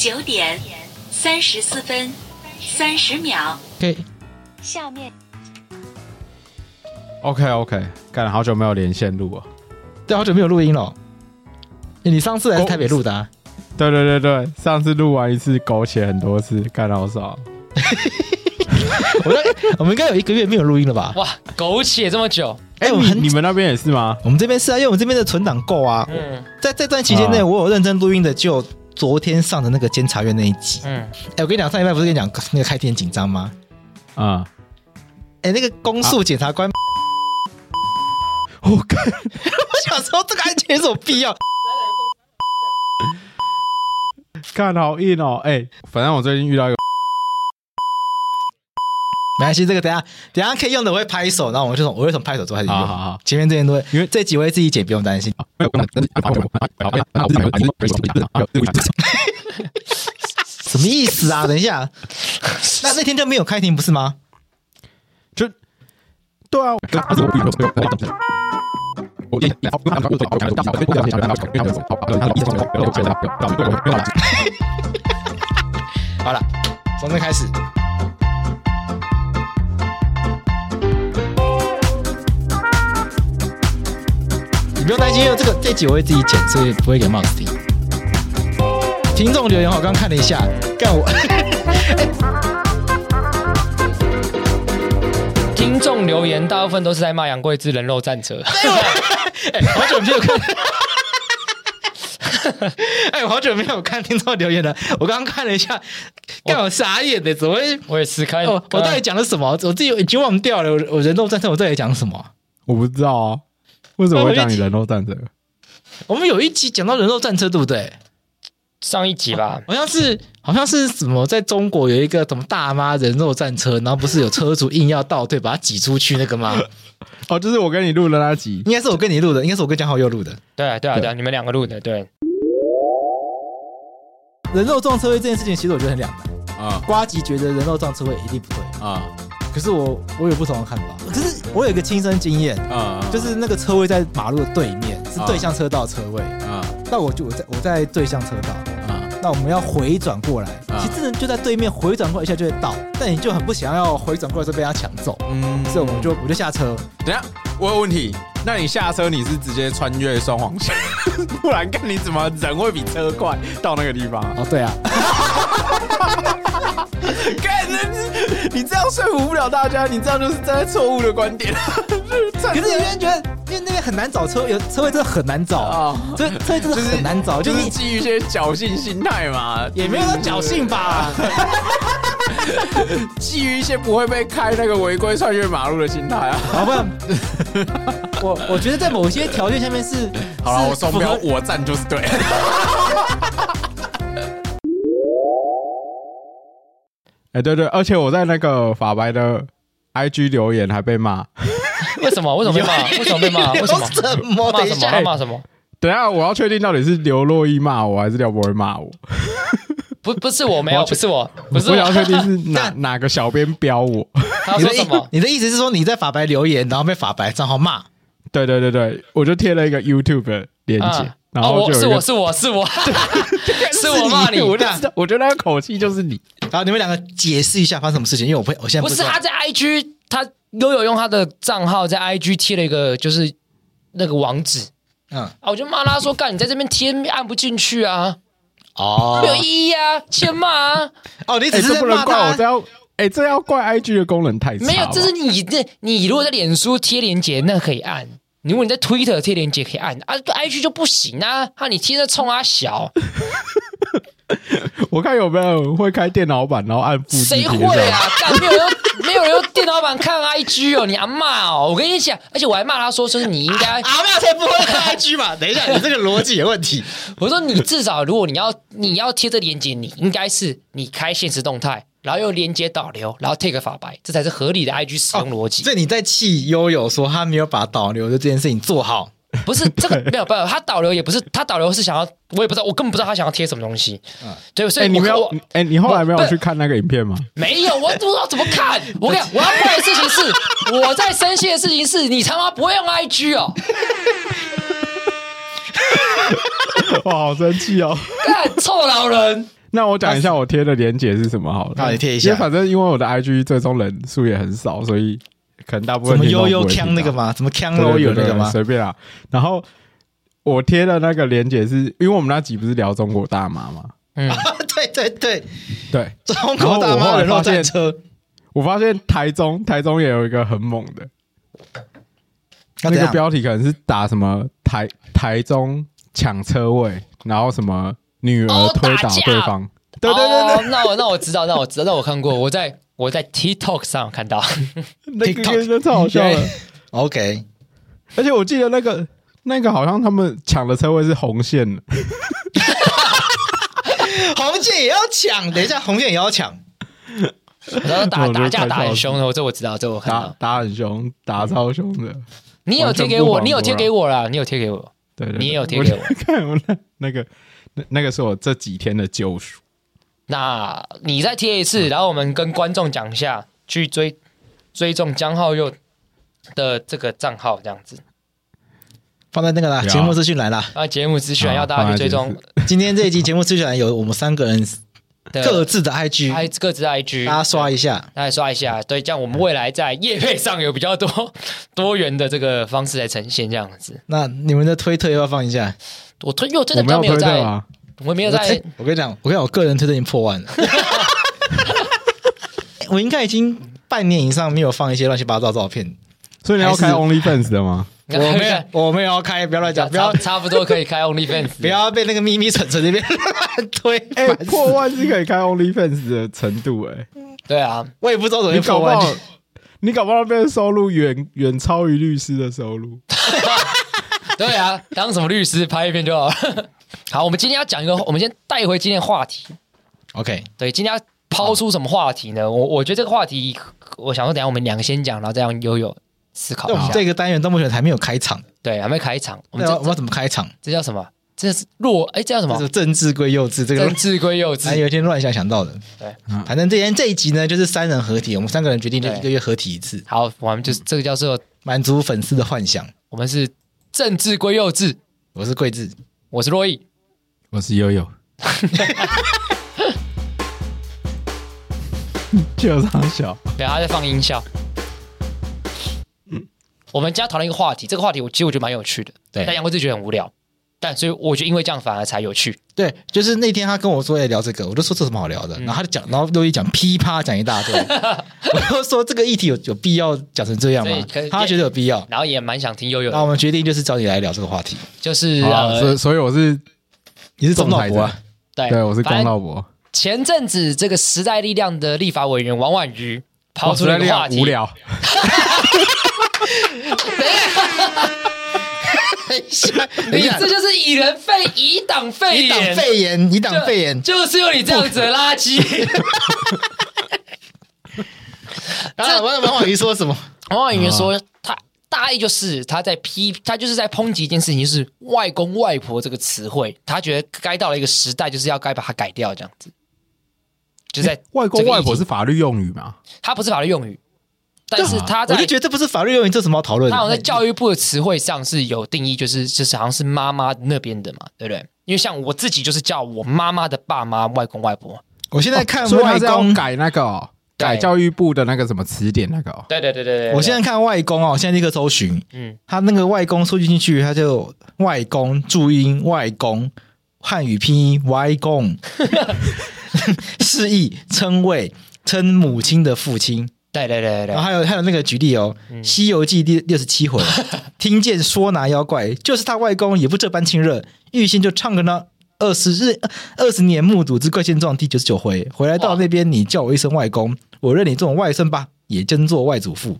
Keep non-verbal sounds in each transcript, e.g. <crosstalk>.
九点三十四分三十秒。OK，下面。OK OK，干了好久没有连线录了，对，好久没有录音了。你上次来是台北录的啊？对对对对，上次录完一次苟且很多次，干了好少。我们我们应该有一个月没有录音了吧？哇，苟且这么久？哎、欸，你你们那边也是吗？我们这边是啊，因为我们这边的存档够啊。嗯，在这段期间内，我有认真录音的就。昨天上的那个监察院那一集，嗯，哎、欸，我跟你讲，上礼拜不是跟你讲那个开庭紧张吗？啊、嗯，哎、欸，那个公诉检察官，<laughs> 我靠，<laughs> 我想说这个案件有什么必要？看好硬哦，哎、欸，反正我最近遇到一个。没关系，这个等下等下可以用的，我会拍手，然后我就从我会从拍手做开始用。好好好，前面这些都会，因为这几位自己剪，不用担心。<laughs> 什么意思啊？等一下，那那天就没有开庭不是吗？就对啊。<laughs> 好了，从这开始。不用担心，因为这个这集我会自己剪，所以不会给 Max 听。听众留言，我刚刚看了一下，干我。<laughs> 听众留言大部分都是在骂杨贵之人肉战车。<laughs> 哎，好久没有看。<laughs> 哎，我好久没有看听众留言了。我刚刚看了一下，干我傻眼的，怎么会？我也是看。我我到底讲了什么？我自己已经忘掉了。我人肉战车，我到底讲什么？我不知道啊。为什么会讲你人肉战车？我们有一集讲到人肉战车，对不对？上一集吧，好像是，好像是什么，在中国有一个什么大妈人肉战车，然后不是有车主硬要倒退把它挤出去那个吗？<laughs> 哦，就是我跟你录的那集，应该是我跟你录的，应该是我跟江浩佑录的。对啊，对啊，对啊，你们两个录的。对，人肉撞车位这件事情，其实我觉得很两难啊。瓜吉觉得人肉撞车位一定不对啊。可是我我有不同的看法，可是我有一个亲身经验啊，就是那个车位在马路的对面，是对向车道车位。啊。那我就我在我在对向车道。啊，那我们要回转过来，其实真的就在对面回转过来一下就会到，但你就很不想要回转过来就被他抢走，嗯，所以我们就我就下车。等下我有问题，那你下车你是直接穿越双黄线，<laughs> 不然看你怎么人会比车快到那个地方？哦，对啊。<laughs> 你这样说服不了大家，你这样就是站在错误的观点。<laughs> 可是有些人觉得，因为那边很难找车，有车位真的很难找啊，这车位真的很难找，就是基于一些侥幸心态嘛，也没有说侥幸吧，基于一些不会被开那个违规穿越马路的心态啊。好不，我我觉得在某些条件下面是，<laughs> 好了，我双标，我站就是对。<laughs> 哎，欸、对对，而且我在那个法白的 IG 留言还被骂，<laughs> 为什么？为什么被骂？为什么被骂？为什么？骂什么？他骂什么？等一下，我要确定到底是刘若英骂我，还是廖博伟骂我？不，不是我没有，不是我，不是我要确定是哪哪个小编标我。他说什么？你的意思是说你在法白留言，然后被法白账号骂？对对对对，我就贴了一个 YouTube 的链接，然后就是我是我是我。是我，是我 <laughs> 骂你，我觉得我觉得那个口气就是你。然后你们两个解释一下发生什么事情，因为我不，我现在不，不是他在 IG，他悠悠用他的账号在 IG 贴了一个就是那个网址，嗯。啊，我就骂他说：“干，你在这边贴按不进去啊，哦，没有意义啊，欠骂啊，哦，你只是不能怪我，哎，这要怪 IG 的功能太差，没有，这是你这你如果在脸书贴链接，那可以按。”如果你在 Twitter 贴链接可以按啊，IG 就不行啊！怕你贴着冲啊小。<laughs> 我看有没有人会开电脑版，然后按复制。谁会啊？干没有人没有人用电脑版看 IG 哦！你阿骂哦！我跟你讲，而且我还骂他说，说是你应该阿骂才不会看 IG 嘛！<laughs> 等一下，你这个逻辑有问题。我说你至少如果你要你要贴这链接，你应该是你开现实动态。然后又连接导流，然后 take 法白，这才是合理的 IG 使用逻辑。所以你在气悠悠说他没有把导流的这件事情做好，不是 <laughs> 这个没有办法，他导流也不是他导流是想要，我也不知道，我根本不知道他想要贴什么东西。嗯，对，所以你没有，哎，你后来没有去看那个影片吗？没有，我不知道怎么看。我跟你讲，<laughs> 我要怪的事情是我在生气的事情是你他妈不会用 IG 哦。<laughs> 哇，好生气哦！干臭老人。那我讲一下我贴的链接是什么好了。好，你贴一下。反正因为我的 IG 最终人数也很少，所以可能大部分什么悠悠锵那个吗？什么锵都有那个吗？随便啊。然后我贴的那个链接是因为我们那集不是聊中国大妈吗？嗯，<laughs> 对对对对，中国大妈人肉战车。我发现台中台中也有一个很猛的，那个标题可能是打什么台台中抢车位，然后什么。女儿推倒对方，对对对对，那我那我知道，那我知道，那我看过，我在我在 TikTok 上看到，<laughs> 那个真的超好笑的。OK，而且我记得那个那个好像他们抢的车位是红线的，<laughs> 红线也要抢，等一下红线也要抢，然后打打架打很凶的，这我知道，这我看到。打很凶，打超凶的。你有贴给我，你有贴给我啦，你有贴给我，对对，你也有贴给我，<laughs> 看我那那个。那那个是我这几天的救赎。那你再贴一次，然后我们跟观众讲一下，去追追踪江浩佑的这个账号，这样子放在那个啦，节目资讯栏啦。啊，节目资讯栏要大家去追踪。<laughs> 今天这一集节目资讯栏有我们三个人 <laughs> 各自的 IG，各自的 IG，大家刷一下，大家刷一下。对，这样我们未来在 <laughs> 业配上有比较多 <laughs> 多元的这个方式来呈现，这样子。那你们的推特要不要放一下？我推，因为我真的没有在，我没有在。我跟你讲，我跟你讲，我个人推特已经破万了。我应该已经半年以上没有放一些乱七八糟照片，所以你要开 OnlyFans 的吗？<laughs> 我没有，<laughs> 我没有要开，不要乱讲，不要，差不多可以开 OnlyFans，<laughs> 不要被那个咪咪蠢蠢那边推。哎，破万是可以开 OnlyFans 的程度，哎，对啊，我也不知道怎么破万，你搞不好那边收入远远超于律师的收入。对啊，当什么律师拍一遍就好了。好，我们今天要讲一个，我们先带回今天的话题。OK，对，今天要抛出什么话题呢？我我觉得这个话题，我想说，等下我们两个先讲，然后再让悠悠思考一下。这个单元到目前还没有开场，对，还没开场。我们这我们怎么开场？这叫什么？这是弱哎，这叫什么？政治归幼稚，这个政治归幼稚。还有一天乱想想到的。对，反正这天这一集呢，就是三人合体，我们三个人决定就一个月合体一次。好，我们就是这个叫做满足粉丝的幻想。我们是。政治归幼稚，我是桂智，我是洛毅，我是悠悠，<laughs> <laughs> 就这样笑，对，他在放音效。嗯，我们今天讨论一个话题，这个话题我其实我觉得蛮有趣的，对，但杨贵智觉得很无聊。但所以我觉得，因为这样反而才有趣。对，就是那天他跟我说要聊这个，我就说这什么好聊的，嗯、然后他就讲，然后珞亦讲噼啪讲一大堆，<laughs> 我就说这个议题有有必要讲成这样吗？他觉得有必要，然后也蛮想听悠悠。那我们决定就是找你来聊这个话题，就是所所以我是你是总老伯啊？对对，我是钟老伯。前阵子这个时代力量的立法委员王婉瑜抛出来一个话题，无聊。<laughs> 你 <laughs> 这就是以人废以党废，以党废言，以党废言，就是有你这样子的垃圾。<laughs> 然后王王婉瑜说什么？王婉瑜说，他大意就是他在批，他就是在抨击一件事情，就是外公外婆这个词汇，他觉得该到了一个时代，就是要该把它改掉，这样子。就在外公外婆是法律用语吗？它不是法律用语。但是他在，我就觉得这不是法律用语，这什么要讨论的？他好像在教育部的词汇上是有定义，就是就是好像是妈妈那边的嘛，对不对？因为像我自己就是叫我妈妈的爸妈、外公外婆，我现在看外公改那个改教育部的那个什么词典那个。对对对对对。我现在看外公哦，现在立刻搜寻，嗯，他那个外公输进去，他就外公注音外公汉语拼音外公，<laughs> 示意称谓称母亲的父亲。对对对对，然后还有还有那个举例哦，《西游记》第六十七回，<laughs> 听见说拿妖怪，就是他外公，也不这般亲热，玉心就唱个呢。二十日二十年目睹之怪现状第九十九回，回来到那边，你叫我一声外公，我认你这种外甥吧，也真做外祖父。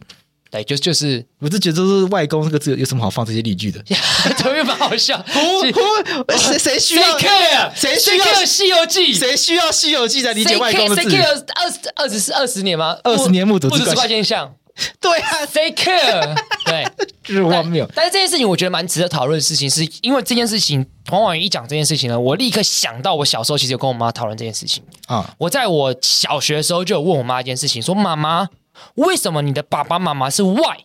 对，就就是，我是觉得是外公这个字有什么好放这些例句的？<laughs> 特别蛮好笑。<laughs> 不不，谁谁需要？谁需要《西游记》？谁需要《西游记》才理解外公的字？谁 care 二十二十是二十年吗？二十年目睹之怪现象。<laughs> 对啊，谁 care？对，就是荒谬。但是这件事情，我觉得蛮值得讨论的事情，是因为这件事情，黄婉瑜一讲这件事情呢，我立刻想到我小时候其实有跟我妈讨论这件事情啊。我在我小学的时候就有问我妈一件事情，说妈妈。为什么你的爸爸妈妈是外？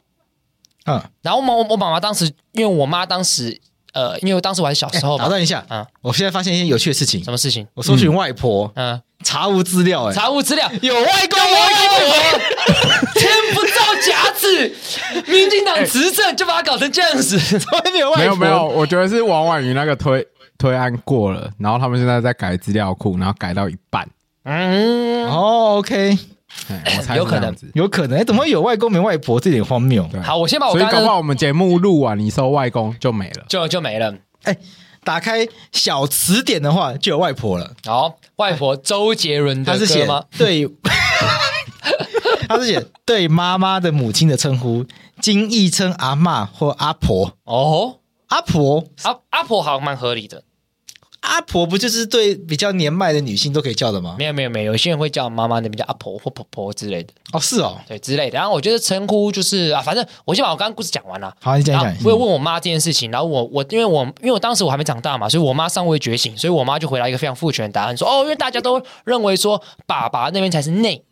嗯，然后我我妈妈当时，因为我妈当时，呃，因为当时我还是小时候，打断一下，嗯，我现在发现一件有趣的事情，什么事情？我搜寻外婆，嗯，查无资料，哎，查无资料，有外公，有外婆，<laughs> 天不造假子，<laughs> 民进党执政就把他搞成这样子，没有外婆，没有没有，我觉得是王婉瑜那个推推案过了，然后他们现在在改资料库，然后改到一半，嗯，哦，OK。有可能，有可能，哎，怎么会有外公没外婆？这点荒谬。好，我先把我所以搞不好我们节目录完，你说外公就没了，就就没了。哎，打开小词典的话，就有外婆了。好，外婆周杰伦的歌吗？对，<laughs> 他是写对妈妈的母亲的称呼，今译称阿嬷或阿婆。哦，阿婆，阿阿婆好像蛮合理的。阿婆不就是对比较年迈的女性都可以叫的吗？没有没有没有，有些人会叫妈妈那边叫阿婆或婆婆之类的。哦，是哦，对之类的。然后我觉得称呼就是啊，反正我先把我刚刚故事讲完了。好，你讲讲。我有问我妈这件事情，然后我我因为我因为我当时我还没长大嘛，所以我妈尚未觉醒，所以我妈就回答一个非常父权的答案，说哦，因为大家都认为说爸爸那边才是内。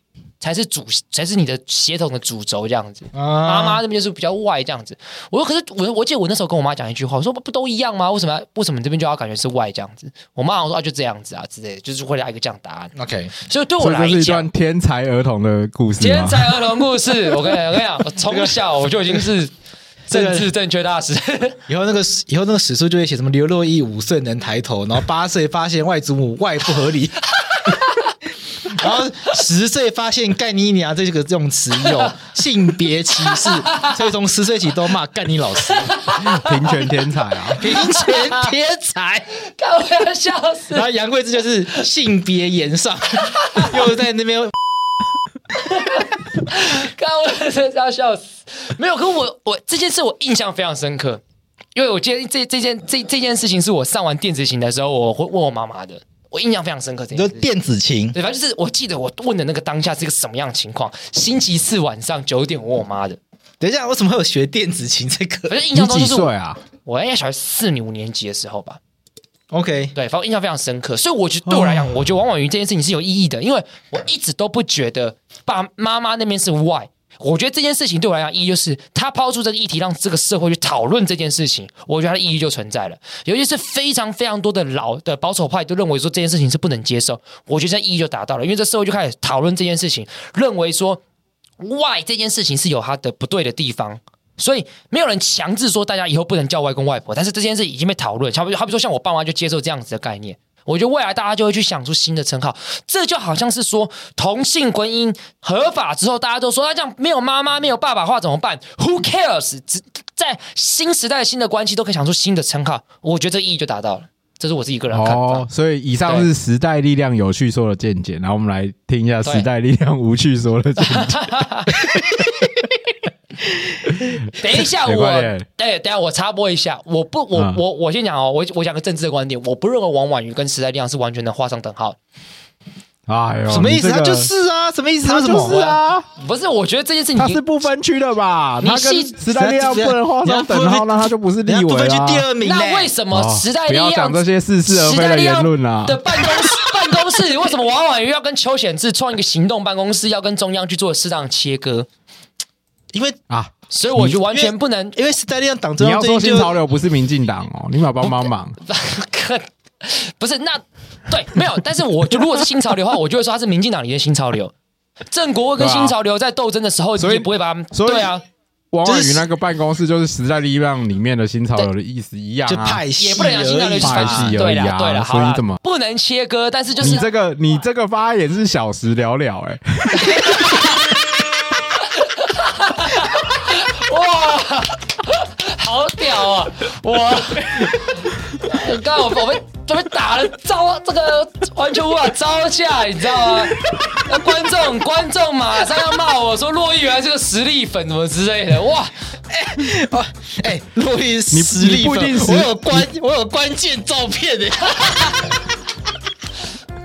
才是主，才是你的血统的主轴这样子。妈妈这边就是比较外这样子。我说，可是我我记得我那时候跟我妈讲一句话，我说不不都一样吗？为什么为什么这边就要感觉是外这样子？我妈好像说啊，就这样子啊之类的，就是会来一个这样答案。OK，所以对我来讲，这是一段天才儿童的故事。天才儿童故事，<laughs> 我跟你我跟你讲，我从小我就已经是政治正确大师。以后那个以后那个史书就会写什么刘若英五岁能抬头，然后八岁发现外祖母外不合理。<laughs> 然后十岁发现“干你娘”这个这种词有 <laughs> 性别歧视，所以从十岁起都骂干你老师，<laughs> 平权天才啊，平权天才，看我要笑死。然后杨贵枝就是性别言上，<laughs> 又在那边，看我真是要笑死。没有，可我我这件事我印象非常深刻，因为我今天这这件这这件事情是我上完电子琴的时候，我会问我妈妈的。我印象非常深刻，这就电子琴，对，反正就是我记得我问的那个当下是一个什么样的情况。星期四晚上九点，我我妈的。等一下，为什么会有学电子琴这个？反正印象中就是我，啊、我应该小学四年五年级的时候吧。OK，对，反正印象非常深刻。所以我觉得对我来讲，我觉得王婉瑜这件事情是有意义的，因为我一直都不觉得爸妈妈那边是 Y。我觉得这件事情对我来讲意义就是，他抛出这个议题，让这个社会去讨论这件事情，我觉得它的意义就存在了。尤其是非常非常多的老的保守派都认为说这件事情是不能接受，我觉得这意义就达到了，因为这社会就开始讨论这件事情，认为说 why 这件事情是有它的不对的地方，所以没有人强制说大家以后不能叫外公外婆，但是这件事已经被讨论，好比好比说像我爸妈就接受这样子的概念。我觉得未来大家就会去想出新的称号，这就好像是说同性婚姻合法之后，大家都说那这样没有妈妈没有爸爸的话怎么办？Who cares？只在新时代新的关系都可以想出新的称号，我觉得这意义就达到了。这是我自己个人看法。哦，所以以上是时代力量有趣说的见解，然后我们来听一下时代力量无趣说的见解。<laughs> 等一下我，我哎，等下我插播一下，我不，我、嗯、我我先讲哦，我我讲个政治的观点，我不认为王婉瑜跟时代力量是完全能画上等号。哎呦，什么意思？他就是啊，什么意思？他就是啊，不是，我觉得这件事情他是不分区的吧？你跟时代力量不能画上等号，那他就不是立委不分区第二名。那为什么时代力量、哦、不要讲这些似是而非的言论啊？的办公室办公室为什么王婉瑜要跟邱显志创一个行动办公室，要跟中央去做适当的切割？因为啊，所以我就完全不能，因为时代力量党中央你要说新潮流不是民进党哦，<laughs> 你们要帮帮忙。不是 <laughs> 那对，没有。但是我就如果是新潮流的话，我就会说他是民进党里的新潮流。郑国跟新潮流在斗争的时候，所以不会把他们。对啊，王婉瑜那个办公室就是时代力量里面的新潮流的意思一样啊，就派系也不能讲新潮流派系对了对了，所以怎么不能切割？但是就是你这个你这个发言是小时了了哎。哇！<laughs> 好屌啊！我 <laughs> 刚刚我我被我被打了招，这个完全无法招架，你知道吗？那观众观众马上要骂我说洛伊原来是个实力粉什么之类的，哇！哎哇哎，珞亦实力粉，我有关我有关键照片的。<laughs>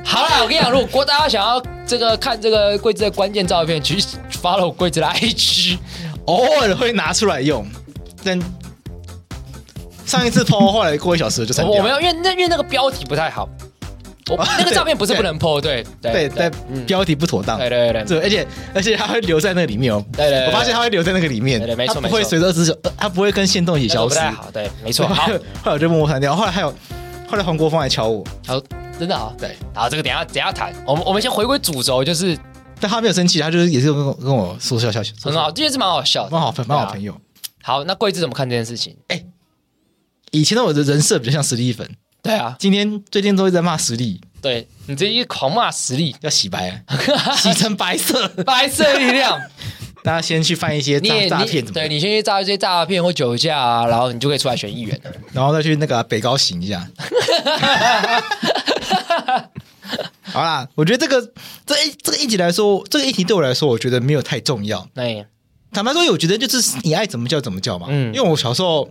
好了，我跟你讲，如果大家想要这个看这个贵子的关键照片，去 follow 贵子的 IG，偶尔会拿出来用，但。上一次 PO 后来过一小时就删掉。我没有，因为那因为那个标题不太好。我 <laughs> 那个照片不是不能 PO，对对对，标题不妥当。对对对，而且而且它会留在那里面哦。对对，我发现它会留在那个里面。对对，没错没错。不会随着二十九，它不会跟线动一起消失。不太好，对，没错。好，后来我就默默删掉。后来还有，后来黄国峰来敲我。好，真的好。对，好，这个等下等下谈。我们我们先回归主轴，就是，但他没有生气，他就是也是跟我跟我说笑笑，很好，这件事蛮好笑，蛮好蛮好朋友。好，那贵子怎么看这件事情？哎。以前的我的人设比较像实力粉，对啊，今天最近都在骂实力，对你这一狂骂实力要洗白，<laughs> 洗成白色，白色力量。<laughs> 大家先去犯一些诈诈骗，对你先去诈一些诈骗或酒驾啊，然后你就可以出来选议员了，然后再去那个北高行一下。<laughs> <laughs> 好啦，我觉得这个这一这个议题来说，这个议题对我来说，我觉得没有太重要。对，坦白说，我觉得就是你爱怎么叫怎么叫嘛。嗯，因为我小时候。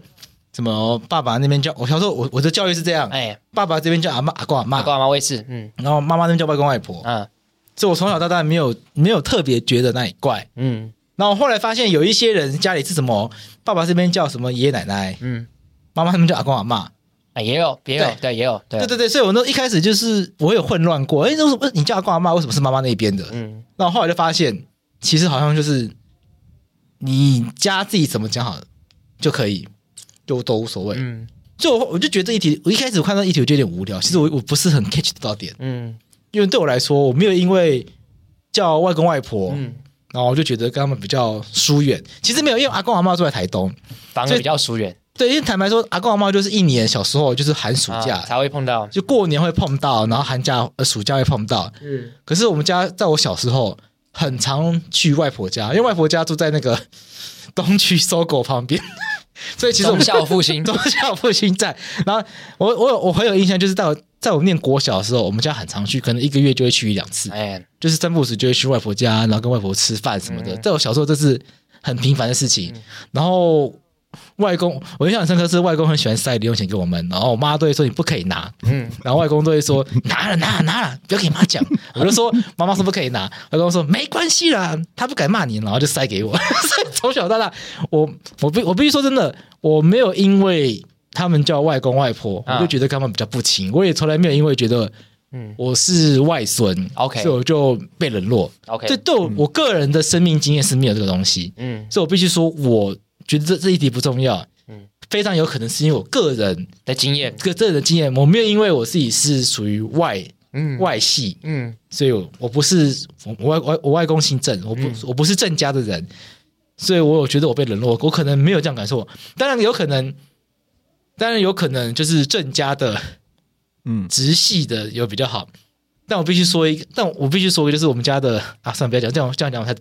什么？爸爸那边叫我小时候，我我的教育是这样。哎，爸爸这边叫阿妈、阿公、阿妈，阿公、阿妈我也是。嗯，然后妈妈那边叫外公、外婆。嗯，所以我从小到大没有没有特别觉得那里怪。嗯，然后后来发现有一些人家里是什么，爸爸这边叫什么爷爷奶奶。嗯，妈妈他们叫阿公、阿妈。哎，也有，也有，对，也有。对对对，所以我那一开始就是我有混乱过。哎，为什么你叫阿公、阿妈？为什么是妈妈那边的？嗯，然后后来就发现，其实好像就是你家自己怎么讲好就可以。就都无所谓，嗯，所以我我就觉得这一题，我一开始我看到一题我就有点无聊。其实我我不是很 catch 得到点，嗯，因为对我来说，我没有因为叫外公外婆，嗯，然后我就觉得跟他们比较疏远。其实没有，因为阿公阿妈住在台东，反而比较疏远。对，因为坦白说，阿公阿妈就是一年小时候就是寒暑假才会碰到，就过年会碰到，然后寒假呃暑假会碰到。嗯，可是我们家在我小时候很常去外婆家，因为外婆家住在那个 <laughs> 东区 SOGO 旁边。所以其实我们忠孝复兴，<laughs> 忠孝复兴在。然后我我有我很有印象，就是在我在我念国小的时候，我们家很常去，可能一个月就会去一两次。哎，就是三不五时就会去外婆家，然后跟外婆吃饭什么的。在我小时候，这是很平凡的事情。然后。外公，我印象很深刻是外公很喜欢塞零用钱给我们，然后我妈都会说你不可以拿，嗯，然后外公都会说拿了拿了拿了，不要给妈讲。我就说妈妈说不可以拿，外公说没关系啦，他不敢骂你，然后就塞给我。<laughs> 从小到大，我我必我必须说真的，我没有因为他们叫外公外婆，我就觉得他们比较不亲。我也从来没有因为觉得，嗯，我是外孙，OK，所以我就被冷落，OK。这，对我我个人的生命经验是没有这个东西，嗯，所以我必须说我。觉得这这一题不重要，嗯，非常有可能是因为我个人的经验，个个人的经验，我没有因为我自己是属于外，嗯，外系，嗯，所以我我不是我外外我外公姓郑，我不、嗯、我不是郑家的人，所以我有觉得我被冷落，我可能没有这样感受，当然有可能，当然有可能就是郑家的，嗯，直系的有比较好。但我必须说一个，但我必须说一个，就是我们家的啊，算了，不要讲这样，这样讲我太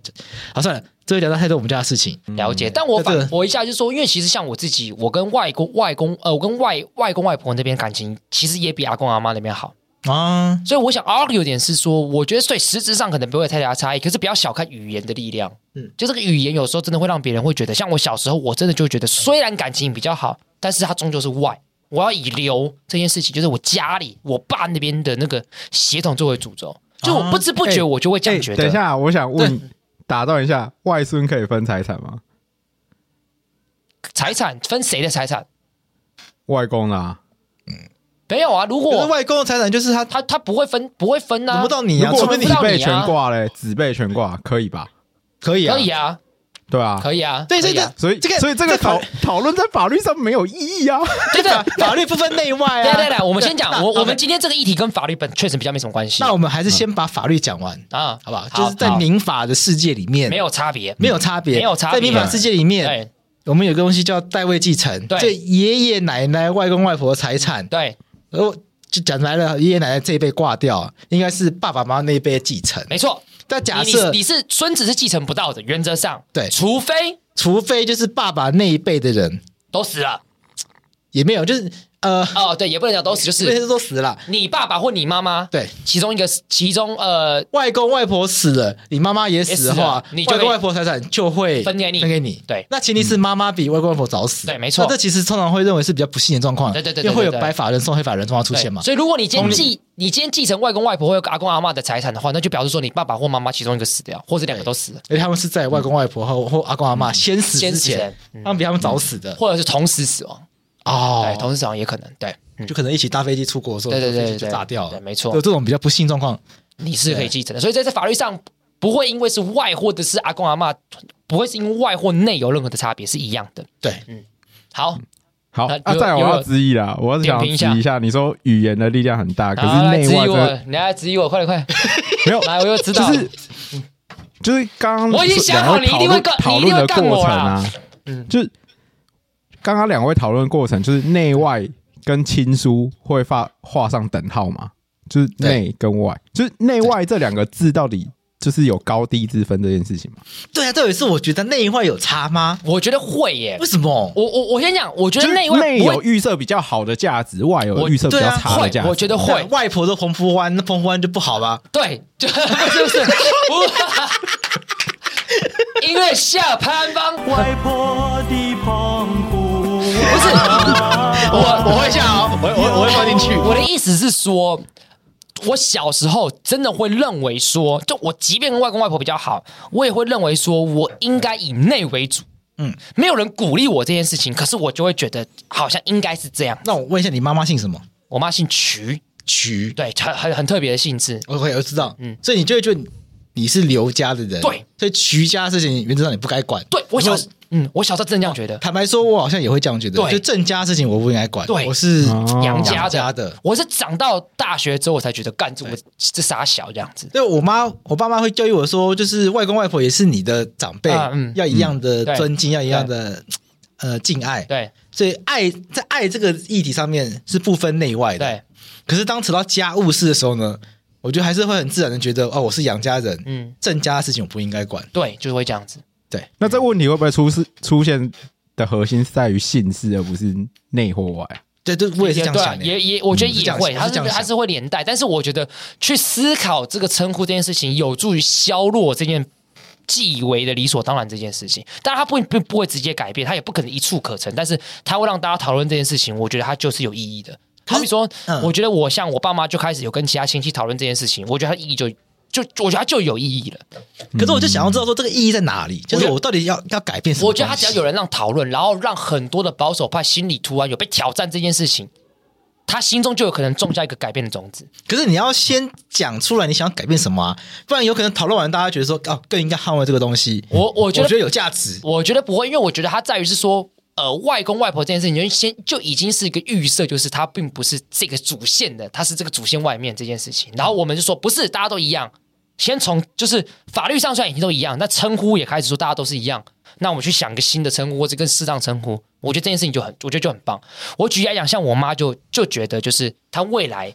好算了，这会讲到太多我们家的事情。了解，但我反驳一下，就是说，因为其实像我自己，我跟外公、外公，呃，我跟外外公外婆那边感情，其实也比阿公阿妈那边好啊。所以我想 argue 点是说，我觉得对实质上可能不会有太大差异，可是不要小看语言的力量。嗯，就这个语言有时候真的会让别人会觉得，像我小时候，我真的就觉得，虽然感情比较好，但是他终究是外。我要以留这件事情，就是我家里我爸那边的那个血统作为主轴，就我不知不觉我就会这样觉得。等一下，我想问，打断一下，外孙可以分财产吗？财产分谁的财产？外公啊，嗯，没有啊。如果外公的财产就是他，他他不会分，不会分啊。轮不到你啊，如果子辈全挂嘞，子辈全挂可以吧？可以啊，可以啊。对啊，可以啊，对对对，所以这个所以这个讨讨论在法律上没有意义啊，对对，法律不分内外啊。对对对，我们先讲，我我们今天这个议题跟法律本确实比较没什么关系。那我们还是先把法律讲完啊，好不好？就是在民法的世界里面。没有差别，没有差别，没有差别。在民法世界里面，我们有个东西叫代位继承，对，爷爷奶奶、外公外婆的财产，对，然后就讲来了，爷爷奶奶这一辈挂掉，应该是爸爸妈妈那一辈继承，没错。但假设你是孙子是继承不到的，原则上对，除非除非就是爸爸那一辈的人都死了，也没有，就是。呃哦，对，也不能讲都死，就是那些都死了。你爸爸或你妈妈，对，其中一个，其中呃，外公外婆死了，你妈妈也死的话，你外公外婆财产就会分给你，分给你。对，那前提是妈妈比外公外婆早死。对，没错。那这其实通常会认为是比较不幸的状况。对对对，因为会有白发人送黑发人状况出现嘛。所以如果你今天继你今天继承外公外婆或阿公阿妈的财产的话，那就表示说你爸爸或妈妈其中一个死掉，或者两个都死了。而他们是在外公外婆或或阿公阿妈先死之前，他们比他们早死的，或者是同时死亡。哦，对，同时死亡也可能，对。就可能一起搭飞机出国的时候，对对对，就炸掉了。对，没错。有这种比较不幸状况，你是可以继承的。所以在这法律上，不会因为是外或者是阿公阿妈，不会是因为外或内有任何的差别，是一样的。对，嗯，好，好。啊，再我要质疑啦，我要想质疑一下，你说语言的力量很大，可是内外我，你来质疑我，快点快。<laughs> 没有，来，我又知道，就是就是刚刚我已经想好，你一定会讨论的过程啊，嗯，就是刚刚两位讨论过程，就是内外。跟亲疏会画画上等号吗？就是内跟外，就是内外这两个字到底就是有高低之分这件事情吗？对啊，这也是我觉得内外有差吗？我觉得会耶。为什么？我我我先讲，我觉得内外内有预设比较好的价值，外有预设比较差的价值。我觉得会。外婆的澎湖湾，那澎湖湾就不好吧？对，就是不是？<laughs> 因为下潘芳，外婆的澎湖。不是我，<laughs> 我会笑，我我我会放进去。我的意思是说，我小时候真的会认为说，就我即便跟外公外婆比较好，我也会认为说我应该以内为主。嗯，没有人鼓励我这件事情，可是我就会觉得好像应该是这样。那我问一下，你妈妈姓什么？我妈姓瞿，瞿，对，很很很特别的姓氏。OK，我知道。嗯，所以你就会觉得你是刘家的人，对，所以瞿家的事情原则上你不该管。对，我小。嗯，我小时候真的这样觉得。坦白说，我好像也会这样觉得。对，就郑家事情我不应该管。对，我是杨家家的。我是长到大学之后，我才觉得干这我这傻小这样子。对，我妈我爸妈会教育我说，就是外公外婆也是你的长辈，要一样的尊敬，要一样的呃敬爱。对，所以爱在爱这个议题上面是不分内外的。对。可是当扯到家务事的时候呢，我觉得还是会很自然的觉得，哦，我是杨家人，嗯，郑家的事情我不应该管。对，就是会这样子。对，那这个问题会不会出事？出现的核心是在于姓氏，而不是内或外。对，对，我也是这样想的。也也，我觉得也会，它是它是会连带。但是我觉得去思考这个称呼这件事情，有助于削弱这件既以为的理所当然这件事情。当然，它不不不会直接改变，它也不可能一触可成。但是，它会让大家讨论这件事情。我觉得它就是有意义的。好比说，我觉得我像我爸妈就开始有跟其他亲戚讨论这件事情，我觉得它意义就。就我觉得它就有意义了，可是我就想要知道说这个意义在哪里？就是我到底要要改变什么？我觉得他只要有人让讨论，然后让很多的保守派心里突然有被挑战这件事情，他心中就有可能种下一个改变的种子。可是你要先讲出来，你想要改变什么啊？不然有可能讨论完，大家觉得说哦，更应该捍卫这个东西。我我觉得我觉得有价值，我觉得不会，因为我觉得它在于是说。呃，外公外婆这件事情，就先就已经是一个预设，就是他并不是这个主线的，他是这个主线外面这件事情。然后我们就说，不是，大家都一样。先从就是法律上虽然已经都一样，那称呼也开始说大家都是一样。那我们去想个新的称呼，或者更适当称呼。我觉得这件事情就很，我觉得就很棒。我举例来讲，像我妈就就觉得，就是她未来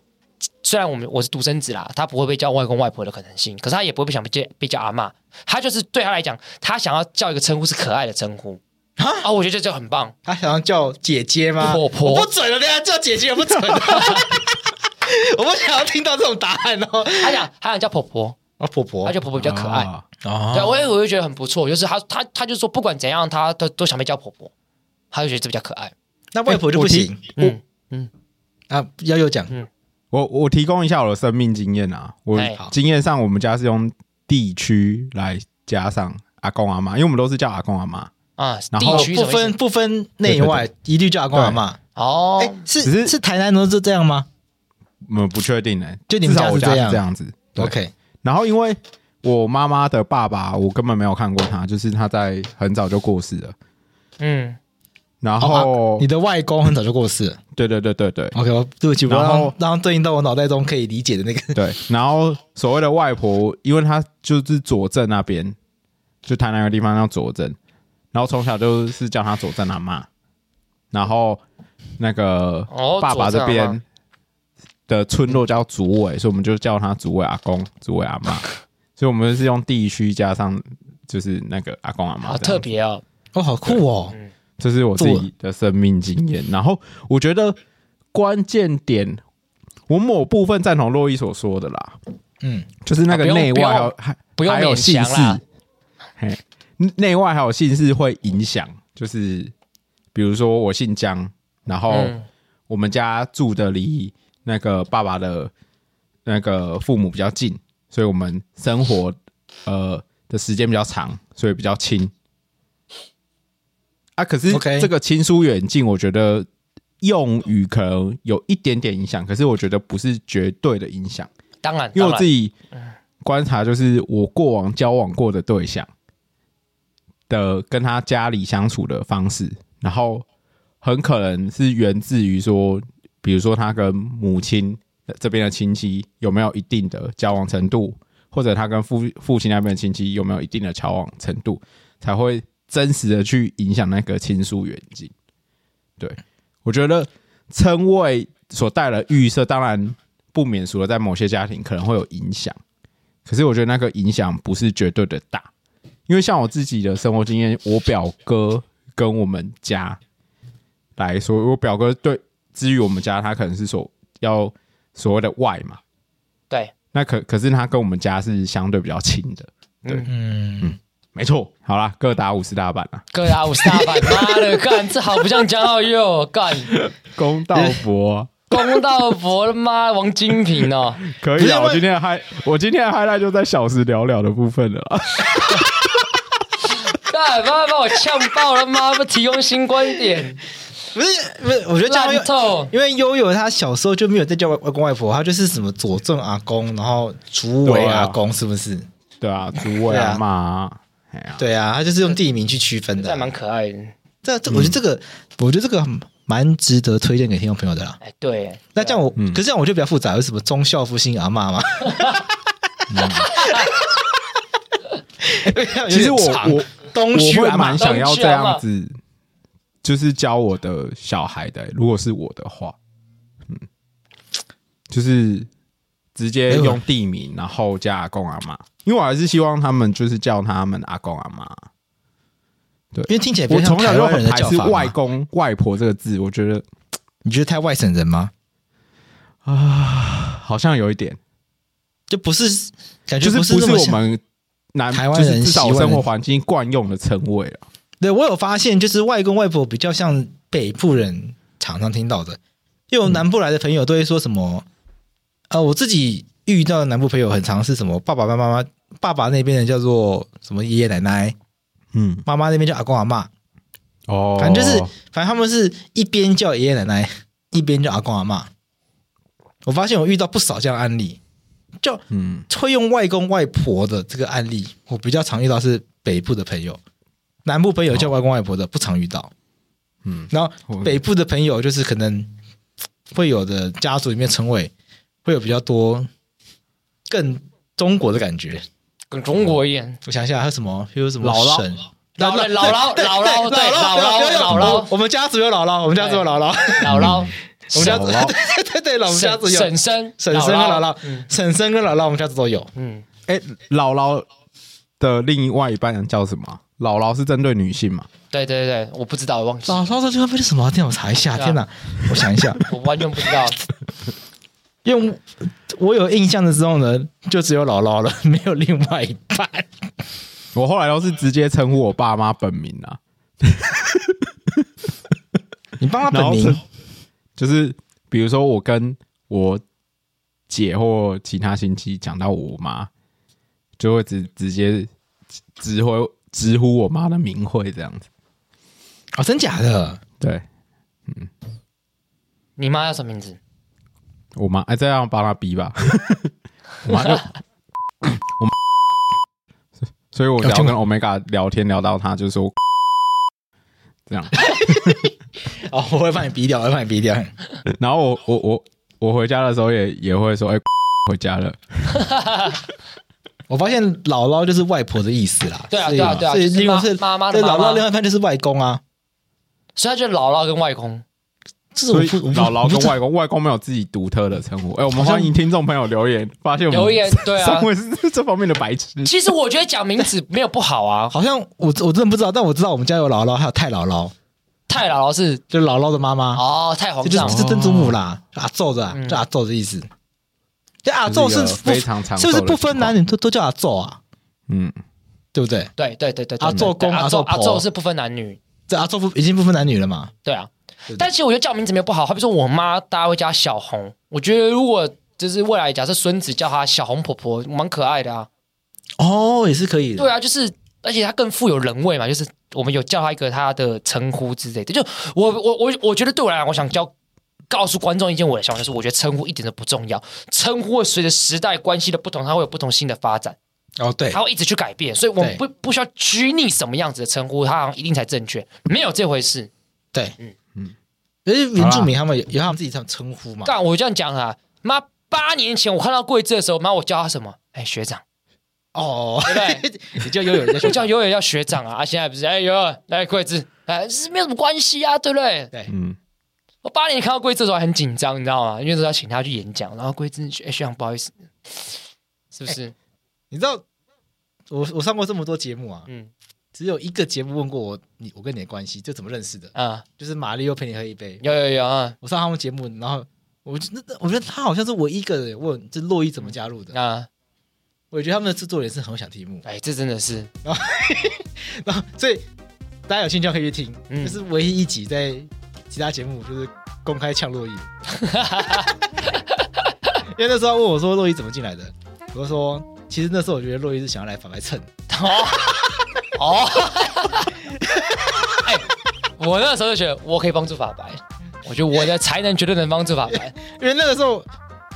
虽然我们我是独生子啦，她不会被叫外公外婆的可能性，可是她也不会被想被叫被叫阿嬷。她就是对她来讲，她想要叫一个称呼是可爱的称呼。啊！我觉得这就很棒。他想要叫姐姐吗？婆婆，我不准了，等下叫姐姐也不准。<laughs> 我不想要听到这种答案哦。他想，他想叫婆婆啊，婆婆，他觉得婆婆比较可爱啊。对，我也我就觉得很不错。就是他，他，他就说，不管怎样，他都都想被叫婆婆。他就觉得这比较可爱。那外婆就不行。嗯嗯。啊，要有讲。嗯，我我提供一下我的生命经验啊。我经验上，我们家是用地区来加上阿公阿妈，因为我们都是叫阿公阿妈。啊，然后不分不分内外，一律叫阿公阿妈。哦，是是台南都是这样吗？我们不确定呢，就你们家是这样这样子。OK。然后因为我妈妈的爸爸，我根本没有看过他，就是他在很早就过世了。嗯，然后、哦啊、你的外公很早就过世了。对对对对对。OK，对不起，然后然后对应到我脑袋中可以理解的那个。对，然后所谓的外婆，因为她就是左镇那边，就台南有个地方叫左镇，然后从小就是叫他左镇阿嬷，然后那个爸爸这边的村落叫竹尾，所以我们就叫他竹尾阿公、竹尾阿妈。<laughs> 所以我们是用地区加上，就是那个阿公阿妈，好特别哦，哦，好酷哦，这是我自己的生命经验。然后我觉得关键点，我某部分赞同洛伊所说的啦，嗯，就是那个内外还还不用还有姓氏，嘿，内外还有姓氏会影响，就是比如说我姓江，然后我们家住的离那个爸爸的那个父母比较近。所以我们生活呃的时间比较长，所以比较亲啊。可是这个亲疏远近，我觉得用语可能有一点点影响，可是我觉得不是绝对的影响。当然，因为我自己观察，就是我过往交往过的对象的跟他家里相处的方式，然后很可能是源自于说，比如说他跟母亲。这边的亲戚有没有一定的交往程度，或者他跟父父亲那边的亲戚有没有一定的交往程度，才会真实的去影响那个亲疏远近。对，我觉得称谓所带来的预设，当然不免俗的，在某些家庭可能会有影响。可是我觉得那个影响不是绝对的大，因为像我自己的生活经验，我表哥跟我们家来说，我表哥对，至于我们家，他可能是说要。所谓的外嘛，对，那可可是他跟我们家是相对比较亲的，对，嗯。嗯，没错。好啦，各打五十大板啊，各打五十大板，妈的，干这好不像江浩佑干，<laughs> 公道伯，公道佛的妈，王金平哦，可以啊，我今天嗨，我今天的 highlight 就在小时了了的部分了，<laughs> 干，妈把我呛爆了，妈不提供新观点。不是不是，我觉得这样，因为悠悠他小时候就没有在叫外外公外婆，他就是什么佐证阿公，然后竹尾阿公，是不是？对啊，竹尾阿妈，对啊，他就是用地名去区分的，还蛮可爱的。这这，我觉得这个，我觉得这个蛮值得推荐给听众朋友的啦。哎，对，那这样我，可是这样我就比较复杂，有什么忠孝复兴阿妈吗？<laughs> <laughs> 其实我我东区还蛮想要这样子。就是教我的小孩的，如果是我的话，嗯，就是直接用地名，然后加阿公阿妈，因为我还是希望他们就是叫他们阿公阿妈。对，因为听起来我从小就很排斥外公外婆这个字，我觉得你觉得太外省人吗？啊，好像有一点，就不是感觉不是不是我们南台湾人至少生活环境惯用的称谓了。对，我有发现，就是外公外婆比较像北部人常常听到的，因为我南部来的朋友都会说什么，呃，我自己遇到的南部朋友很常是什么，爸爸妈妈妈，爸爸那边的叫做什么爷爷奶奶，嗯，妈妈那边叫阿公阿妈，哦，反正就是，反正他们是一边叫爷爷奶奶，一边叫阿公阿妈。我发现我遇到不少这样的案例，就嗯，会用外公外婆的这个案例，我比较常遇到是北部的朋友。南部朋友叫外公外婆的不常遇到，嗯，然后北部的朋友就是可能会有的家族里面称谓会有比较多更中国的感觉，更中国一样。我想一下还有什么？有什么姥姥？姥姥？姥姥？姥姥？对，姥姥？姥姥？我们家族有姥姥，我们家族有 <laughs> <laughs> 姥姥，姥姥。我们家族对对对，我们家族有婶婶、婶婶跟姥姥，婶婶跟姥姥，我们家族都有。嗯，哎，姥姥的另外一半人叫什么？姥姥是针对女性嘛？对对对，我不知道，我忘记。姥姥这个为什么？让我查一下。天哪，我想一下，<laughs> 我完全不知道。因为我有印象的时候呢，就只有姥姥了，没有另外一半。<laughs> 我后来都是直接称呼我爸妈本名啊。你爸妈本名就是，比如说我跟我姐或其他亲戚讲到我妈，就会直直接直呼。直呼我妈的名讳这样子，哦，真假的？对，嗯，你妈叫什么名字？我妈哎，这样帮他逼吧。<laughs> 我妈就 <laughs> 我妈所以我只要跟 Omega 聊天聊到他，就是说 <laughs> 这样。哦，我会把你逼掉，我会把你逼掉。然后我我我我回家的时候也也会说，哎，回家了。我发现姥姥就是外婆的意思啦。对啊，对啊，对啊，所以另外是妈妈的姥姥，另外一半就是外公啊。所以他就是姥姥跟外公。所以姥姥跟外公，外公没有自己独特的称呼。哎，我们欢迎听众朋友留言，发现我们留言对啊，<laughs> 三位是这方面的白痴。其实我觉得讲名字没有不好啊，好像我我真的不知道，但我知道我们家有姥姥，还有太姥姥。太姥姥是就是姥姥的妈妈哦，太皇上就是曾祖母啦，阿祖的，叫阿祖的意思。这阿祖是非常常，是不是不分男女都都叫阿祖啊？嗯，对不对？对对对对，阿祖公阿祖阿祖是不分男女，这阿祖不已经不分男女了嘛？对啊。但其实我觉得叫名字没有不好，好比说我妈，大家会叫她小红。我觉得如果就是未来假设孙子叫她小红婆婆，蛮可爱的啊。哦，也是可以的。对啊，就是而且她更富有人味嘛，就是我们有叫她一个她的称呼之类的。就我我我我觉得对我来讲，我想教告诉观众一件我的想法，就是我觉得称呼一点都不重要，称呼会随着时代关系的不同，它会有不同新的发展。哦，对，它会一直去改变，所以我们不不需要拘泥什么样子的称呼，它好像一定才正确，没有这回事。对，嗯。因为原住民他们有有他们自己这样称呼嘛？但，我这样讲啊，妈，八年前我看到桂枝的时候，妈，我叫他什么？哎，学长。哦，对不对？<laughs> 你叫悠悠，我叫悠悠叫学长啊。啊，现在不是哎悠悠来桂枝，哎，是没有什么关系啊，对不对？对，嗯。我八年前看到桂枝的时候还很紧张，你知道吗？因为说要请他去演讲，然后桂枝学学长不好意思，是不是？你知道我我上过这么多节目啊，嗯。只有一个节目问过我，你我跟你的关系就怎么认识的啊？就是玛丽又陪你喝一杯，有有有啊！我上他们节目，然后我那我觉得他好像是唯一一个人问这洛伊怎么加入的啊？我觉得他们的制作人是很想题目，哎，这真的是，然后 <laughs> 然后所以大家有兴趣可以去听，嗯，就是唯一一集在其他节目就是公开呛洛伊，<laughs> 因为那时候问我说洛伊怎么进来的，我就说其实那时候我觉得洛伊是想要来反来蹭。哦，<laughs> <laughs> 哎，我那个时候就觉得我可以帮助法白，我觉得我的才能绝对能帮助法白，因为那个时候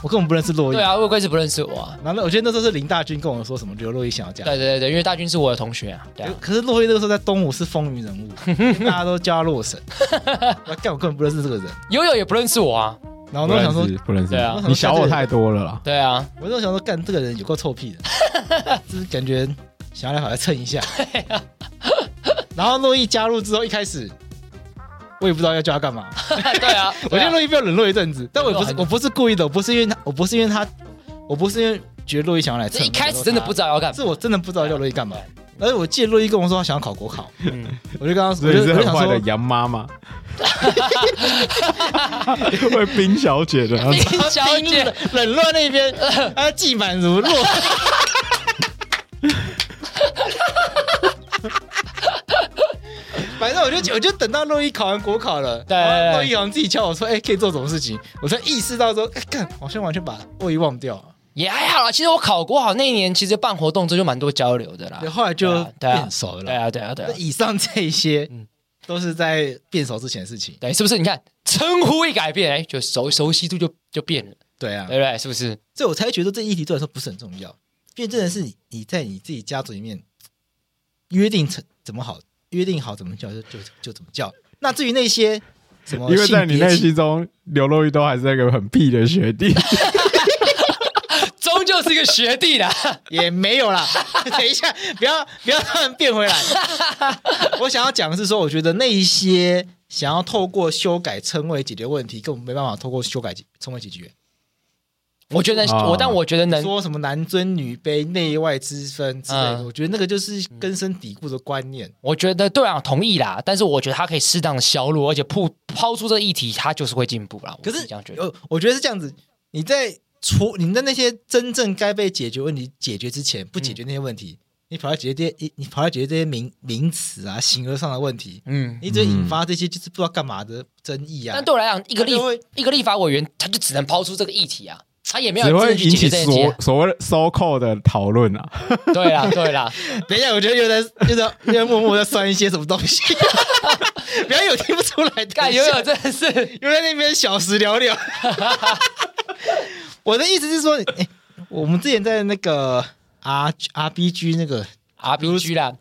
我根本不认识洛伊，对啊，洛伊是不认识我啊。然后我觉得那时候是林大军跟我说什么，觉得洛伊想要加，对对对，因为大军是我的同学啊。对啊，可是洛伊那个时候在东吴是风云人物，大家都叫他洛神，<laughs> 我干我根本不认识这个人，悠悠也不认识我啊。然后我想说不认识，对啊，你想我太多了啦。对啊，我就想说干这个人有够臭屁的，<laughs> 就是感觉。想要来好来蹭一下，<laughs> 然后洛伊加入之后，一开始我也不知道要叫他干嘛。<laughs> 对啊，我觉得洛伊比较冷落一阵子，但我不是我不是故意的，我不是因为他，我不是因为他，我不是因为觉得洛伊想要来蹭。一开始真的不知道要干嘛，是我真的不知道叫洛伊干嘛。而且我记得洛伊跟我说他想要考国考，我就跟他说，我就很坏的杨妈妈，会冰小姐的，冰小 <laughs> 姐冷落那边，他季满如落。反正我就我就等到洛伊考完国考了，对，洛伊好像自己叫我说，哎，可以做什么事情，我才意识到说，哎，干，好像完全把洛伊忘掉了。也还好啦，其实我考国好那一年，其实办活动这就蛮多交流的啦。对，后来就变熟了。对啊，对啊，对啊。以上这些，嗯都是在变熟之前的事情。对，是不是？你看称呼一改变，哎，就熟熟悉度就就变了。对啊，对不对？是不是？所以我才觉得这议题对我来说不是很重要，因为真的是你你在你自己家族里面约定成怎么好。约定好怎么叫就就就怎么叫。那至于那些什么，因为在你内心中，刘若玉都还是那个很屁的学弟，<laughs> 是一个学弟啦，也没有啦。<laughs> 等一下，不要不要让他们变回来。我想要讲的是说，我觉得那一些想要透过修改称谓解决问题，根本没办法透过修改称谓解决。我觉得我，但我觉得能说什么男尊女卑、内外之分之类的，我觉得那个就是根深蒂固的观念。我觉得对啊，同意啦。但是我觉得他可以适当的削弱，而且铺抛出这个议题，他就是会进步啦。可是这样觉得，呃，我觉得是这样子。你在出你的那些真正该被解决问题解决之前，不解决那些问题，你跑来解决这些，你跑来解决这些名名词啊、形而上的问题，嗯，你只会引发这些就是不知道干嘛的争议啊。但对我来讲，一个立一个立法委员，他就只能抛出这个议题啊。他也没有只会引起所所谓 so called 的讨论啊。对啦，对啦。<laughs> 等一下，我觉得又在就是又在默默在算一些什么东西。<laughs> 不要有听不出来的，干有有真的是又在那边小时聊聊。<laughs> 我的意思是说，哎，我们之前在那个 R R B G 那个 R B G 啦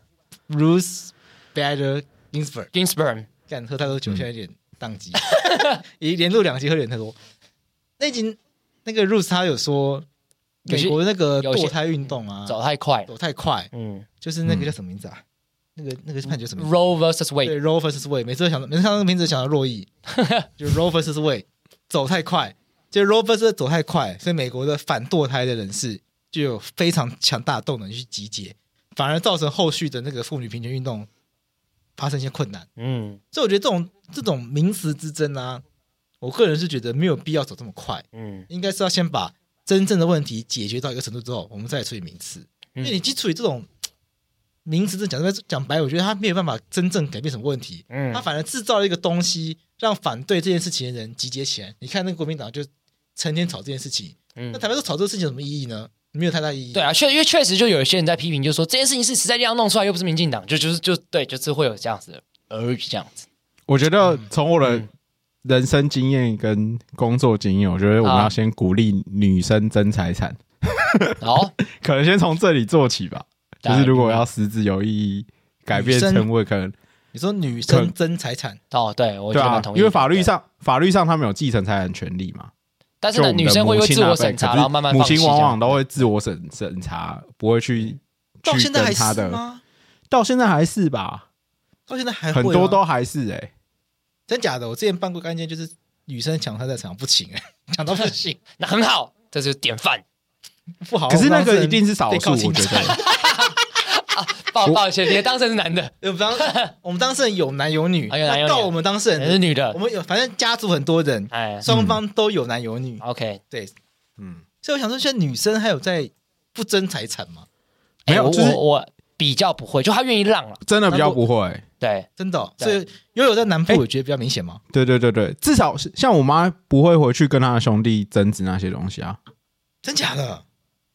，Ruth Bader Ginsburg，Ginsburg，干喝太多酒，现在有点宕机，一连录两集喝点太多。那集那个 Ruth 他有说，美国的那个堕胎运动啊，走太快，走太快，嗯，就是那个叫什么名字啊？那个那个是判决什么？Roe vs Wade，对，Roe vs Wade，每次都想到，每次看到那个名字想到洛伊，<laughs> 就 Roe vs Wade，走太快，就 Roe 走太快，所以美国的反堕胎的人士就有非常强大的动能去集结，反而造成后续的那个妇女平权运动发生一些困难。嗯，所以我觉得这种这种名词之争啊，我个人是觉得没有必要走这么快。嗯，应该是要先把真正的问题解决到一个程度之后，我们再处理名词，因为你基础于这种。名词是讲讲讲白，我觉得他没有办法真正改变什么问题。嗯，他反而制造了一个东西，让反对这件事情的人集结起来。你看那个国民党就成天吵这件事情。嗯，那坦白说，吵这个事情有什么意义呢？没有太大意义。对啊，确因为确实就有一些人在批评，就是说这件事情是实在力量弄出来，又不是民进党，就就是就对，就是会有这样子的而这样子。我觉得从我的人生经验跟工作经验，我觉得我们要先鼓励女生争财产。好，<laughs> 可能先从这里做起吧。就是如果要实质有意义改变称谓，可能你说女生争财产哦，对，我觉得蛮同意，因为法律上法律上他们有继承财产权利嘛。但是女生会会自我审查，然后慢慢母亲往往都会自我审审查，不会去到现在还是吗？到现在还是吧？到现在还很多都还是哎，真假的？我之前办过案件，就是女生抢她在场不行哎，<laughs> 抢到不行，<laughs> 那很好，这是典范。不好，可是那个一定是少数，我觉得。抱抱歉，你的当事人是男的。<laughs> 我们当 <laughs> 我们当事人有男有女，有男有女。到我们当事人是女的。我们有，反正家族很多人，哎，双方都有男有女。OK，对，嗯。所以我想说，现在女生还有在不争财产吗？没有，我我比较不会，就她愿意让了，真的比较不会。对，真的。所以拥有在南部，我觉得比较明显吗？对对对对，至少是像我妈不会回去跟她的兄弟争执那些东西啊。真假的？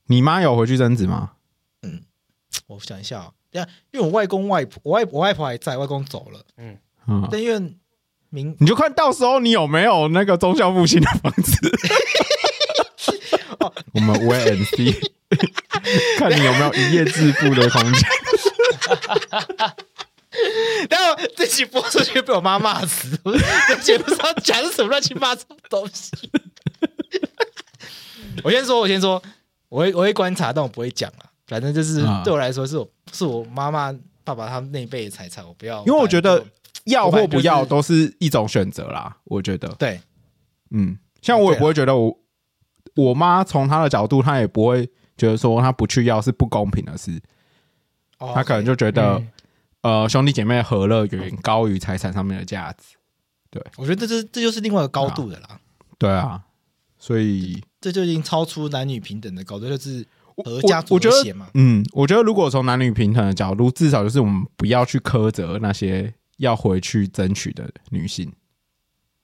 你妈有回去争执吗？嗯，我想一下。对啊，因为我外公外婆，我外我外婆还在，外公走了。嗯嗯，但因为明你就看到时候你有没有那个忠孝复兴的房子。<laughs> <laughs> 我们 wait and see，<laughs> 看你有没有一夜致富的空间。然后这期播出去被我妈骂死，这节目上讲的什么乱七八糟东西。我先说，我先说，我会我会观察，但我不会讲啊。反正就是对我来说，是我是我妈妈、爸爸他们那一辈的财产，我不要。因为我觉得要或不要都是一种选择啦。我觉得，对，嗯，像我也不会觉得我我妈从她的角度，她也不会觉得说她不去要是不公平的事。她可能就觉得，呃，兄弟姐妹和乐远高于财产上面的价值。对，我觉得这是这就是另外一个高度的啦。对啊，所以这就已经超出男女平等的高度，就是。和家我觉得，嗯，我觉得如果从男女平等的角度，至少就是我们不要去苛责那些要回去争取的女性。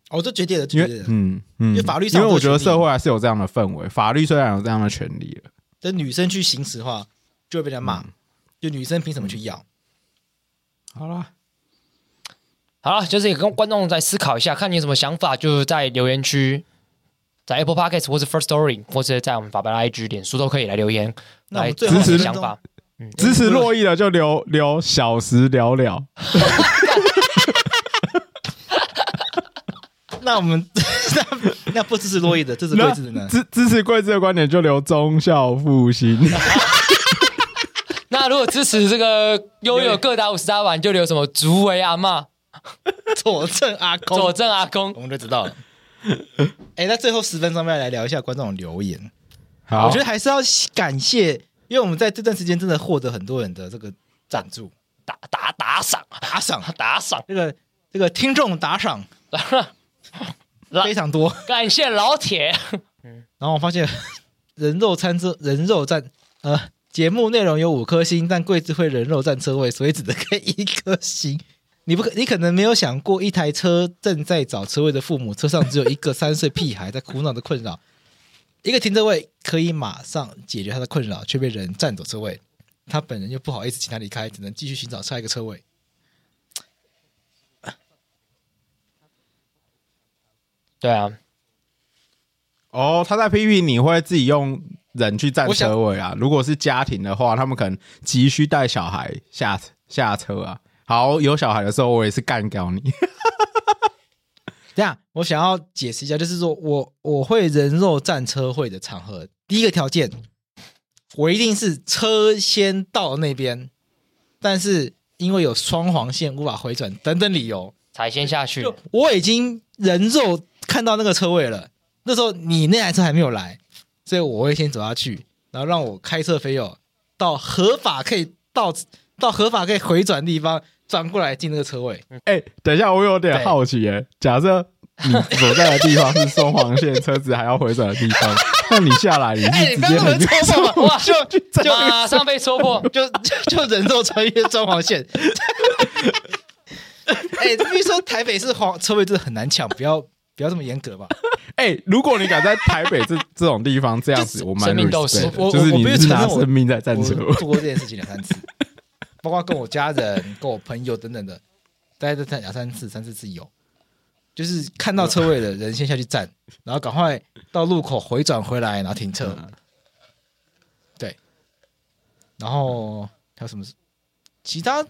哦，这绝对的，绝对的，嗯嗯，因为法律上，因为我觉得社会还是有这样的氛围，法律虽然有这样的权利了，但女生去行使的话，就会被人骂，嗯、就女生凭什么去要？好了，好了，就是也跟观众再思考一下，看你有什么想法，就在留言区。在 Apple Podcast 或者 First Story，或者在我们法白的 IG、脸书都可以来留言，来支持想法。支持洛邑的就留留小时聊聊。<laughs> 那我们 <laughs> 那那不支持洛邑的，支持贵子的呢？支支持贵子的观点就留忠孝复兴。<laughs> 那如果支持这个悠悠各打五十大板，就留什么竹围阿嬷、佐证阿公、佐证阿公，我们就知道了。<laughs> 哎、欸，那最后十分钟，要来聊一下观众留言。好，我觉得还是要感谢，因为我们在这段时间真的获得很多人的这个赞助、打打打赏、打赏、打赏，这个这个听众打赏 <laughs> 非常多，感谢老铁。然后我发现人肉餐车人肉站呃，节目内容有五颗星，但贵智会人肉占车位，所以只能给一颗星。你不可，你可能没有想过，一台车正在找车位的父母，车上只有一个三岁屁孩在苦恼的困扰。一个停车位可以马上解决他的困扰，却被人占走车位，他本人又不好意思请他离开，只能继续寻找下一个车位。对啊，哦，他在批评你会自己用人去占车位啊。如果是家庭的话，他们可能急需带小孩下下车啊。好，有小孩的时候，我也是干掉你。这样，我想要解释一下，就是说我我会人肉战车会的场合，第一个条件，我一定是车先到那边，但是因为有双黄线无法回转等等理由，才先下去。我已经人肉看到那个车位了，那时候你那台车还没有来，所以我会先走下去，然后让我开车飞友到合法可以到到合法可以回转的地方。转过来进那个车位，哎、欸，等一下，我有点好奇哎。假设你所在的地方是双黄线，车子还要回转的地方，<laughs> 那你下来你是直接很戳破哇，就就马上被戳破，就就人肉穿越双黄线。<laughs> 哎、欸，比如说台北是黄车位，真的很难抢，不要不要这么严格吧？<laughs> 哎、欸，如果你敢在台北这这种地方这样子，我蛮生命斗士，就是你是拿生命在战车，做过这件事情两三次。包括跟我家人、跟我朋友等等的，<laughs> 大概都两三次、三四次有，就是看到车位的人先下去站，<laughs> 然后赶快到路口回转回来，然后停车。对，然后还有什么？其他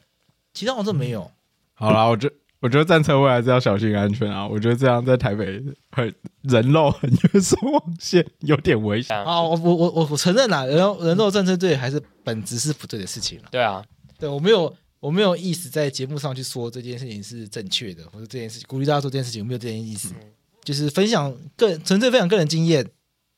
其他好像没有。好啦，我觉我觉得站车位还是要小心安全啊！我觉得这样在台北很人肉很有双黄线，有点危险啊！我我我我承认啦，人人肉战车队还是本质是不对的事情。对啊。对，我没有，我没有意思在节目上去说这件事情是正确的，或者这件事情鼓励大家做这件事情，我没有这件意思，嗯、就是分享个人纯粹分享个人经验。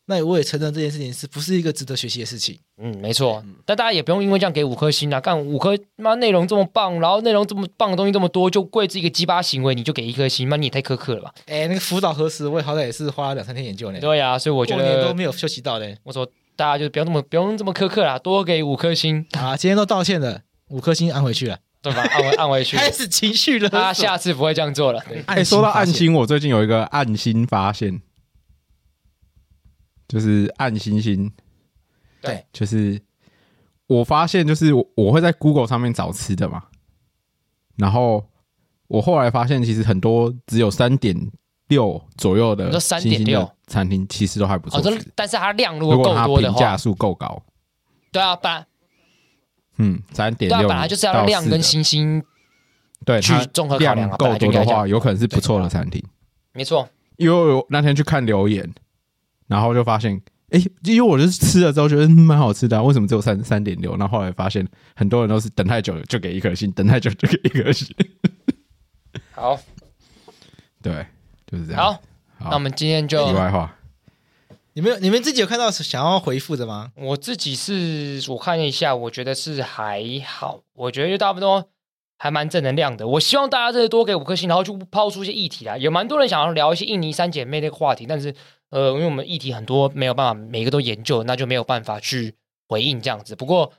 那我也承认这件事情是不是一个值得学习的事情？嗯，没错。但大家也不用因为这样给五颗星啊，干五颗妈内容这么棒，然后内容这么棒的东西这么多，就贵这一个鸡巴行为你就给一颗星，那你也太苛刻了吧？哎，那个辅导核实，我也好歹也是花了两三天研究呢。对呀、啊，所以我觉得都没有休息到呢。我说大家就不要那么不用这么苛刻啦，多给五颗星啊！今天都道歉了。五颗星按回去了，对吧？按回按回去，<laughs> 开始情绪了。他下次不会这样做了。哎，说到暗星，我最近有一个暗星发现，就是暗星星。对，就是我发现，就是我会在 Google 上面找吃的嘛，然后我后来发现，其实很多只有三点六左右的三点六餐厅，其实都还不错。但是它量如果够多的话，评价数够高。对啊，不然。嗯，三点六，对啊，本来就是要量跟星星，对，去综合考量啊。够多的话，有可能是不错的餐厅。没错，因为我那天去看留言，然后就发现，哎，因为我就是吃了之后觉得蛮好吃的，为什么只有三三点六？然后后来发现，很多人都是等太久了就给一颗星，等太久就给一颗星。好，<laughs> 对，就是这样。好，那我们今天就题外话。你们你们自己有看到想要回复的吗？我自己是我看一下，我觉得是还好，我觉得就差不多还蛮正能量的。我希望大家这多给五颗星，然后就抛出一些议题来。有蛮多人想要聊一些印尼三姐妹那个话题，但是呃，因为我们议题很多，没有办法每个都研究，那就没有办法去回应这样子。不过。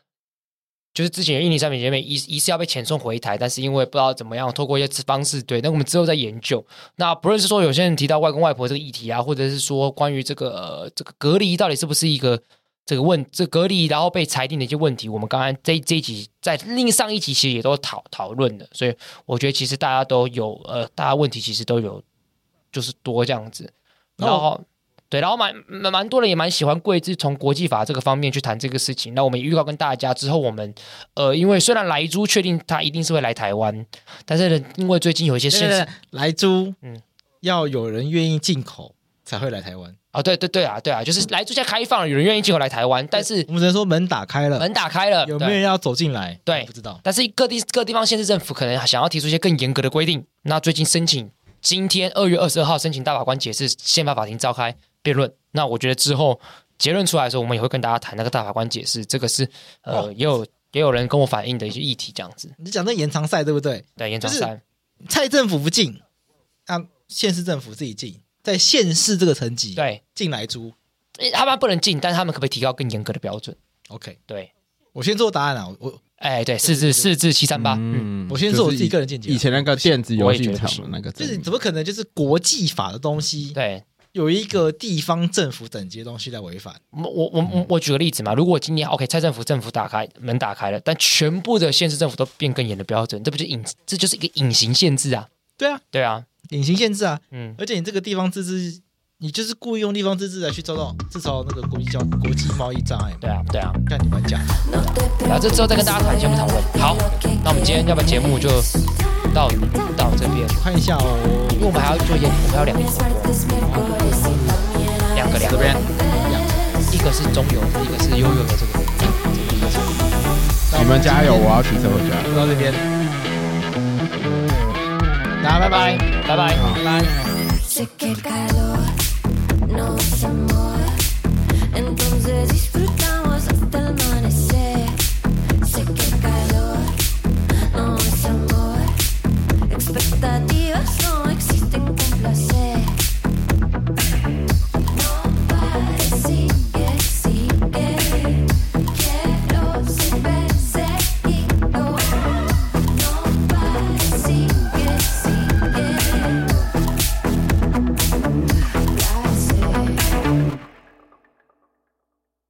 就是之前有印尼三姐妹疑疑似要被遣送回台，但是因为不知道怎么样，透过一些方式，对，那我们之后再研究。那不论是说有些人提到外公外婆这个议题啊，或者是说关于这个、呃、这个隔离到底是不是一个这个问这个、隔离然后被裁定的一些问题，我们刚刚这这一集在另上一集其实也都讨讨论的，所以我觉得其实大家都有呃，大家问题其实都有就是多这样子，然后。哦对，然后蛮蛮蛮多人也蛮喜欢贵志从国际法这个方面去谈这个事情。那我们也预告跟大家之后，我们呃，因为虽然莱猪确定他一定是会来台湾，但是呢，因为最近有一些事情，莱猪嗯，要有人愿意进口才会来台湾。哦，对对对啊，对啊，就是莱猪现在开放了，有人愿意进口来台湾，但是我们只能说门打开了，门打开了，有没有人要走进来？对，不知道。但是各地各地方县市政府可能想要提出一些更严格的规定。那最近申请，今天二月二十二号申请大法官解释，宪法法庭召开。辩论，那我觉得之后结论出来的时候，我们也会跟大家谈那个大法官解释，这个是呃，哦、也有也有人跟我反映的一些议题，这样子。你讲那延长赛对不对？对，延长赛，蔡政府不进，啊，县市政府自己进，在县市这个层级，对，进来租，他们不能进，但是他们可不可以提高更严格的标准？OK，对，我先做答案啊，我，哎，对，四至四至七三八，嗯，我先做我自己个人见解。以前那个电子游戏场的那个，就是怎么可能就是国际法的东西？对。有一个地方政府等级的东西在违反。我我我我举个例子嘛，如果今年 OK，蔡政府政府打开门打开了，但全部的县市政府都变更严的标准，这不就隐这就是一个隐形限制啊？对啊，对啊，隐形限制啊。嗯，而且你这个地方自治你就是故意用地方自治来去遭到制造那个国际交国际贸易障碍。对啊，对啊，看你们讲。然后这之后再跟大家谈，先不讨论。好，那我们今天要不要节目就到到这边？看一下哦，因为我们还要做烟，我们还有两个两个两个人，一个是中油，一个是悠悠的这个。你们加油，我要骑车回家。到这边，大家拜拜，拜拜，拜拜。